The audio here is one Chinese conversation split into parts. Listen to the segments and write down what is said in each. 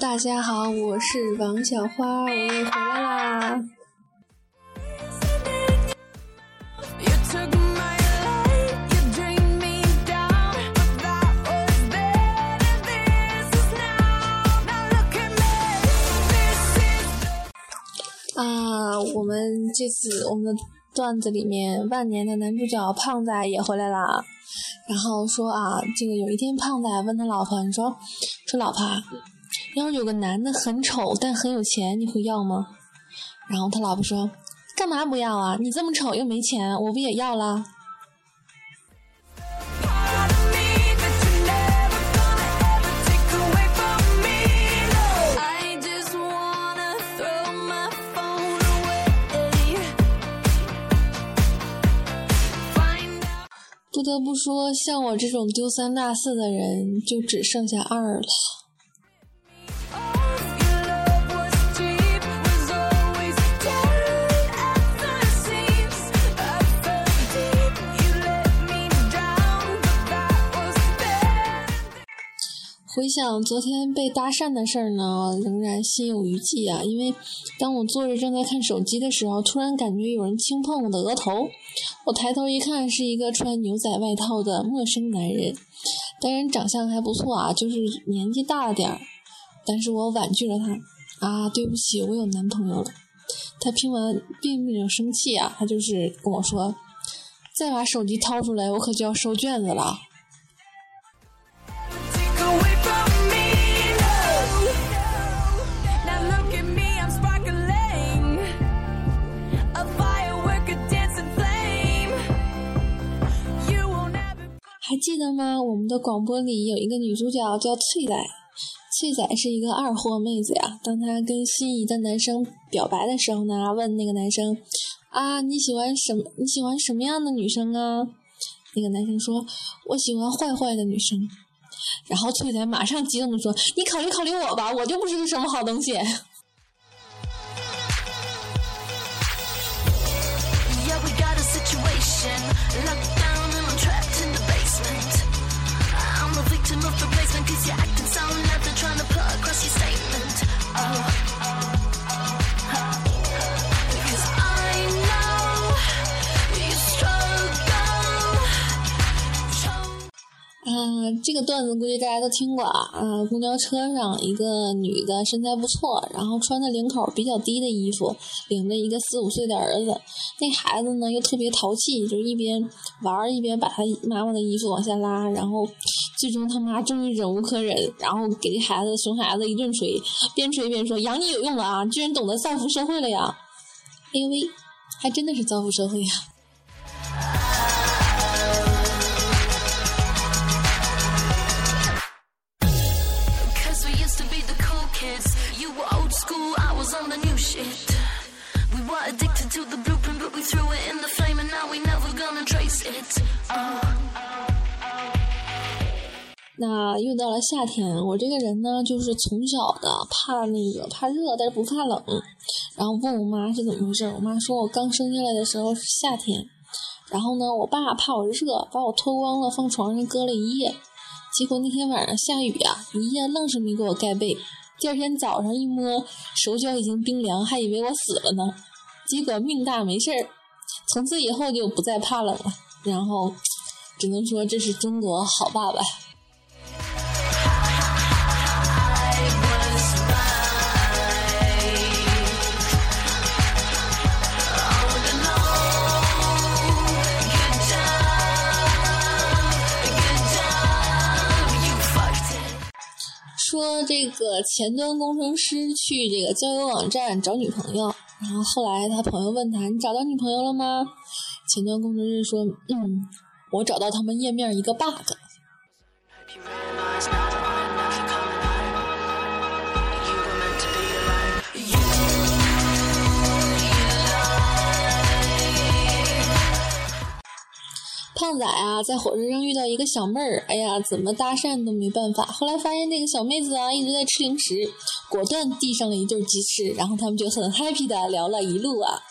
大家好，我是王小花，我又回来啦。啊，我们这次我们的段子里面，万年的男主角胖仔也回来啦。然后说啊，这个有一天胖仔问他老婆，你说说老婆，要是有个男的很丑但很有钱，你会要吗？然后他老婆说，干嘛不要啊？你这么丑又没钱，我不也要了？不得不说，像我这种丢三落四的人，就只剩下二了。回想昨天被搭讪的事儿呢，仍然心有余悸啊！因为当我坐着正在看手机的时候，突然感觉有人轻碰我的额头。我抬头一看，是一个穿牛仔外套的陌生男人，当然长相还不错啊，就是年纪大了点儿。但是我婉拒了他啊，对不起，我有男朋友了。他听完并没有生气啊，他就是跟我说：“再把手机掏出来，我可就要收卷子了。”还记得吗？我们的广播里有一个女主角叫翠仔，翠仔是一个二货妹子呀。当她跟心仪的男生表白的时候呢，问那个男生：“啊，你喜欢什么？你喜欢什么样的女生啊？”那个男生说：“我喜欢坏坏的女生。”然后翠仔马上激动的说：“你考虑考虑我吧，我就不是个什么好东西。” cause you're acting so loud. They're trying to put across your statement. Oh. 嗯，这个段子估计大家都听过啊。公交车上一个女的身材不错，然后穿的领口比较低的衣服，领着一个四五岁的儿子。那孩子呢又特别淘气，就一边玩一边把他妈妈的衣服往下拉。然后最终他妈终于忍无可忍，然后给这孩子熊孩子一顿锤，边锤边说：“养你有用了啊，居然懂得造福社会了呀！”哎呦喂，还真的是造福社会呀！Us, we used to be the cool kids. You were old school, I was on the new shit. We were addicted to the blueprint, but we threw it in the flame, and now we never gonna trace it. Oh. 那又到了夏天，我这个人呢，就是从小的怕那个怕热，但是不怕冷。然后问我妈是怎么回事，我妈说我刚生下来的时候是夏天，然后呢，我爸怕我热，把我脱光了放床上搁了一夜。结果那天晚上下雨呀，一夜愣是没给我盖被。第二天早上一摸，手脚已经冰凉，还以为我死了呢。结果命大没事儿，从此以后就不再怕冷了。然后，只能说这是中国好爸爸。这个前端工程师去这个交友网站找女朋友，然后后来他朋友问他：“你找到女朋友了吗？”前端工程师说：“嗯，我找到他们页面一个 bug。”旺仔啊，在火车上遇到一个小妹儿，哎呀，怎么搭讪都没办法。后来发现那个小妹子啊一直在吃零食，果断递上了一对鸡翅，然后他们就很 happy 的聊了一路啊。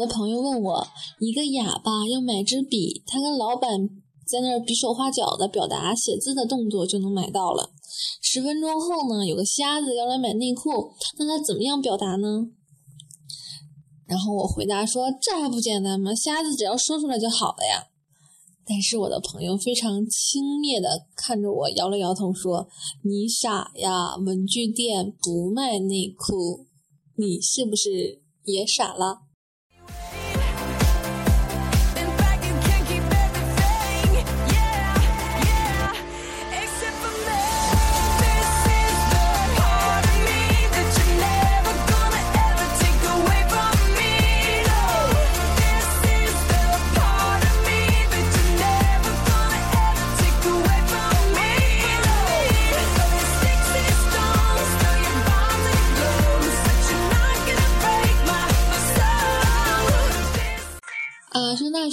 我的朋友问我，一个哑巴要买支笔，他跟老板在那儿比手画脚的表达写字的动作就能买到了。十分钟后呢，有个瞎子要来买内裤，那他怎么样表达呢？然后我回答说：“这还不简单吗？瞎子只要说出来就好了呀。”但是我的朋友非常轻蔑的看着我，摇了摇头说：“你傻呀，文具店不卖内裤，你是不是也傻了？”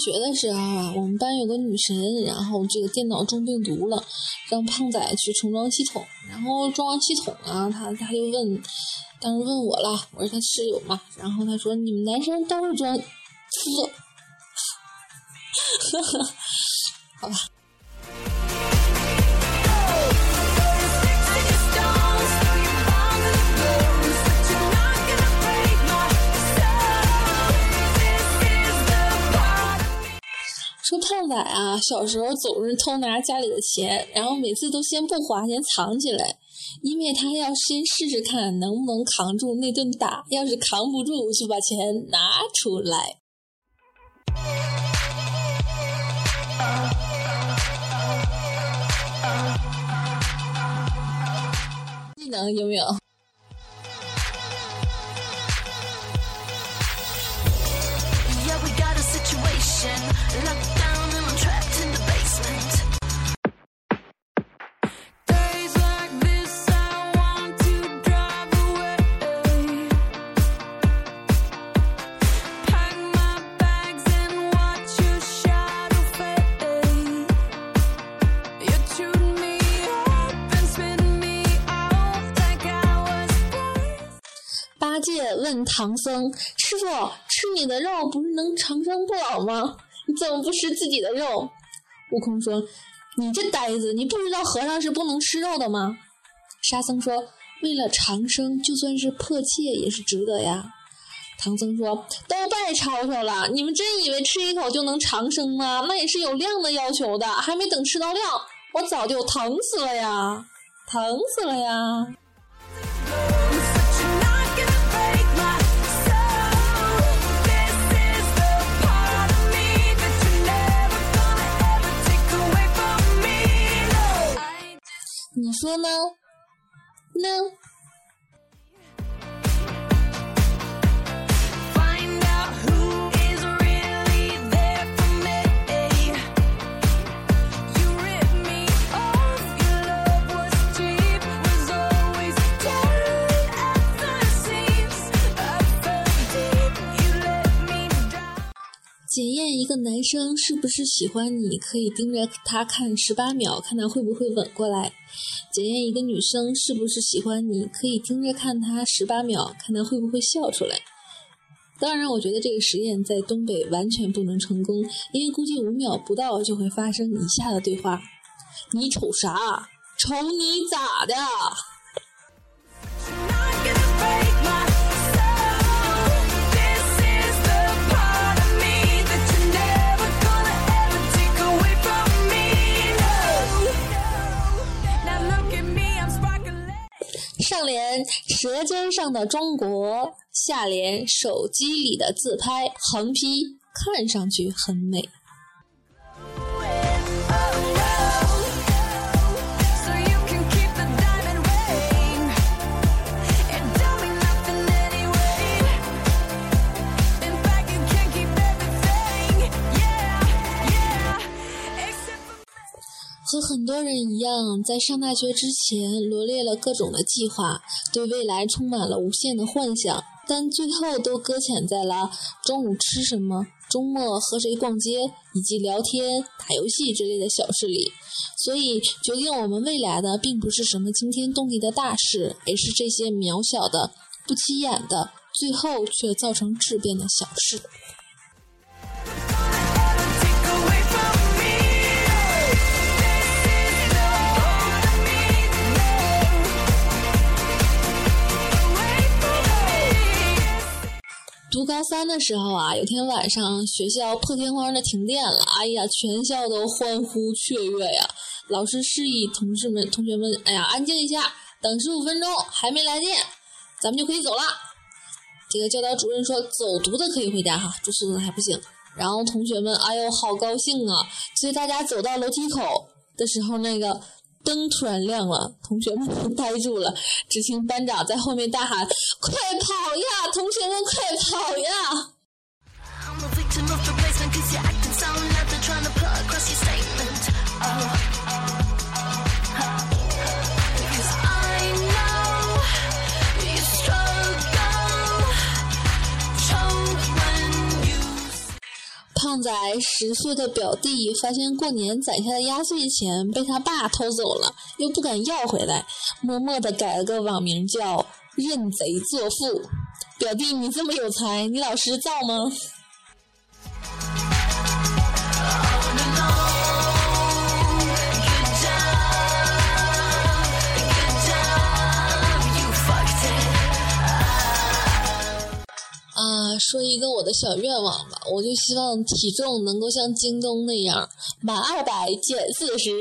学的时候啊，我们班有个女神，然后这个电脑中病毒了，让胖仔去重装系统，然后装完系统啊，他他就问，当时问我了，我是他室友嘛，然后他说你们男生都是装，呵呵 好吧。说胖仔啊，小时候总是偷拿家里的钱，然后每次都先不花，先藏起来，因为他要先试试看能不能扛住那顿打，要是扛不住，就把钱拿出来。技能有没有？八戒问唐僧：“师傅，吃你的肉不是能长生不老吗？你怎么不吃自己的肉？”悟空说：“你这呆子，你不知道和尚是不能吃肉的吗？”沙僧说：“为了长生，就算是破戒也是值得呀。”唐僧说：“都拜吵吵了，你们真以为吃一口就能长生吗？那也是有量的要求的，还没等吃到量，我早就疼死了呀，疼死了呀！”说呢？呢？检验一个男生是不是喜欢你，可以盯着他看十八秒，看他会不会吻过来；检验一个女生是不是喜欢你，可以盯着看她十八秒，看她会不会笑出来。当然，我觉得这个实验在东北完全不能成功，因为估计五秒不到就会发生以下的对话：“你瞅啥？瞅你咋的？”上联“舌尖上的中国”，下联“手机里的自拍”，横批“看上去很美”。和很多人一样，在上大学之前罗列了各种的计划，对未来充满了无限的幻想，但最后都搁浅在了中午吃什么、周末和谁逛街以及聊天、打游戏之类的小事里。所以，决定我们未来的并不是什么惊天动地的大事，而是这些渺小的、不起眼的，最后却造成质变的小事。高三的时候啊，有天晚上学校破天荒的停电了，哎呀，全校都欢呼雀跃呀。老师示意同事们、同学们，哎呀，安静一下，等十五分钟，还没来电，咱们就可以走了。这个教导主任说，走读的可以回家哈，住宿的还不行。然后同学们，哎呦，好高兴啊！所以大家走到楼梯口的时候，那个。灯突然亮了，同学们都呆住了。只听班长在后面大喊：“快跑呀，同学们，快跑呀！”胖仔十岁的表弟发现过年攒下的压岁钱被他爸偷走了，又不敢要回来，默默的改了个网名叫“认贼作父”。表弟，你这么有才，你老师造吗？说一个我的小愿望吧，我就希望体重能够像京东那样，满二百减四十。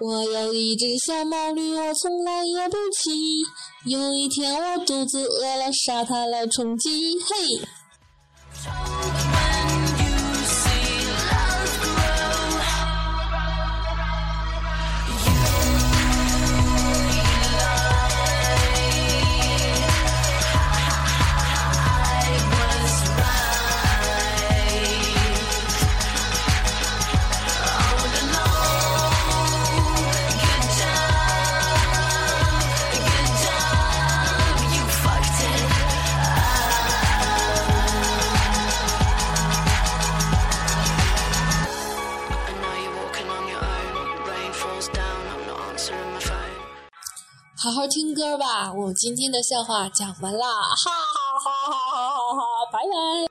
我有一只小毛驴，我从来也不骑。有一天我肚子饿了，杀它来充饥。嘿。好好听歌吧，我今天的笑话讲完啦，哈哈哈哈哈哈，拜拜。